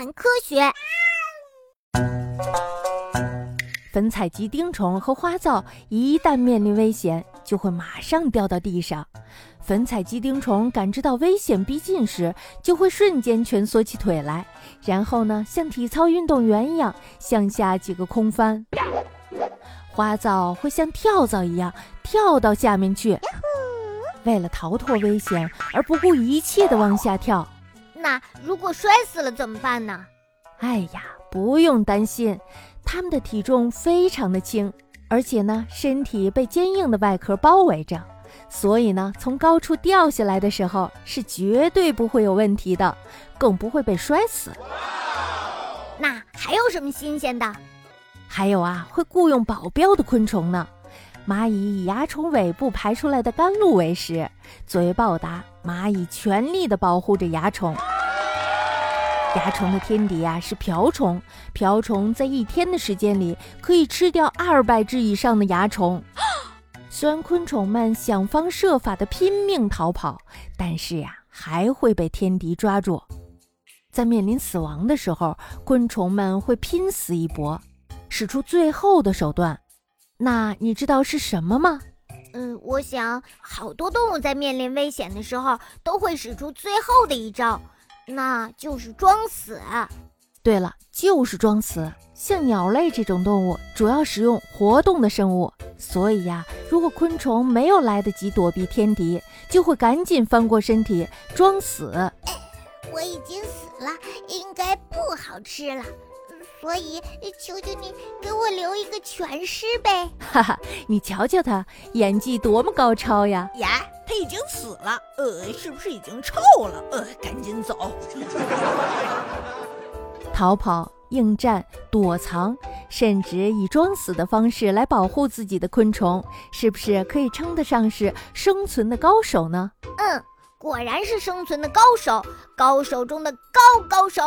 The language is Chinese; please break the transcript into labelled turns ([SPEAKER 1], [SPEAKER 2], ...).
[SPEAKER 1] 谈科学。
[SPEAKER 2] 粉采集丁虫和花皂一旦面临危险，就会马上掉到地上。粉采集丁虫感知到危险逼近时，就会瞬间蜷缩起腿来，然后呢，像体操运动员一样向下几个空翻。花皂会像跳蚤一样跳到下面去，为了逃脱危险而不顾一切地往下跳。
[SPEAKER 1] 那如果摔死了怎么办呢？
[SPEAKER 2] 哎呀，不用担心。它们的体重非常的轻，而且呢，身体被坚硬的外壳包围着，所以呢，从高处掉下来的时候是绝对不会有问题的，更不会被摔死。
[SPEAKER 1] 那还有什么新鲜的？
[SPEAKER 2] 还有啊，会雇佣保镖的昆虫呢。蚂蚁以蚜虫尾部排出来的甘露为食，作为报答，蚂蚁全力的保护着蚜虫。蚜虫的天敌啊是瓢虫，瓢虫在一天的时间里可以吃掉二百只以上的蚜虫。虽然昆虫们想方设法的拼命逃跑，但是呀，还会被天敌抓住。在面临死亡的时候，昆虫们会拼死一搏，使出最后的手段。那你知道是什么吗？
[SPEAKER 1] 嗯，我想好多动物在面临危险的时候都会使出最后的一招。那就是装死。
[SPEAKER 2] 对了，就是装死。像鸟类这种动物，主要使用活动的生物，所以呀，如果昆虫没有来得及躲避天敌，就会赶紧翻过身体装死。
[SPEAKER 1] 我已经死了，应该不好吃了，所以求求你给我留一个全尸呗。
[SPEAKER 2] 哈哈，你瞧瞧他演技多么高超呀！
[SPEAKER 3] 呀。他已经死了，呃，是不是已经臭了？呃，赶紧走。
[SPEAKER 2] 逃跑、应战、躲藏，甚至以装死的方式来保护自己的昆虫，是不是可以称得上是生存的高手呢？
[SPEAKER 1] 嗯，果然是生存的高手，高手中的高高手。